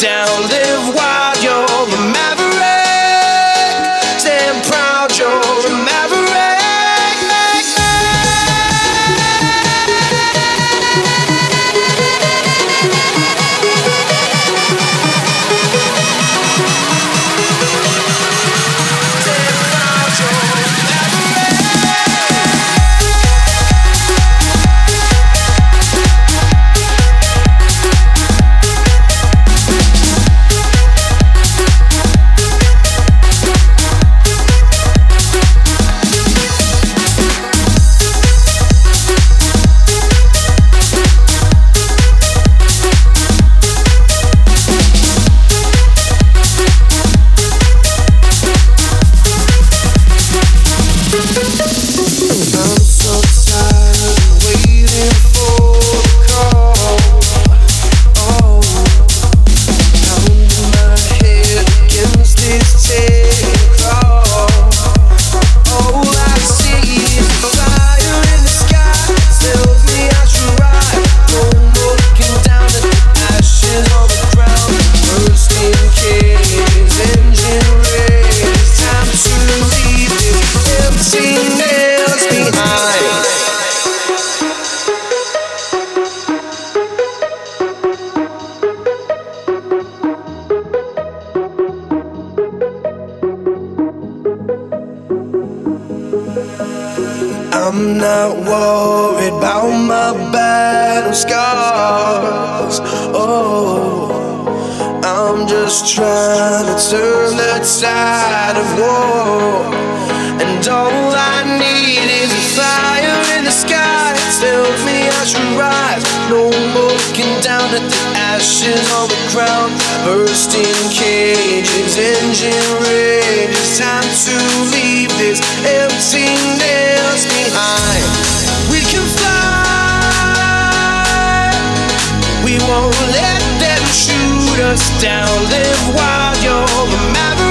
down. Live wild, I'm not worried about my battle scars. Oh, I'm just trying to turn the tide of war. And all I need is a fire in the sky. Tells me I should rise. No more looking down at the ashes on the ground. Bursting cages, engine rage. It's time to leave this We won't let them shoot us down. Live wild. You're a maverick.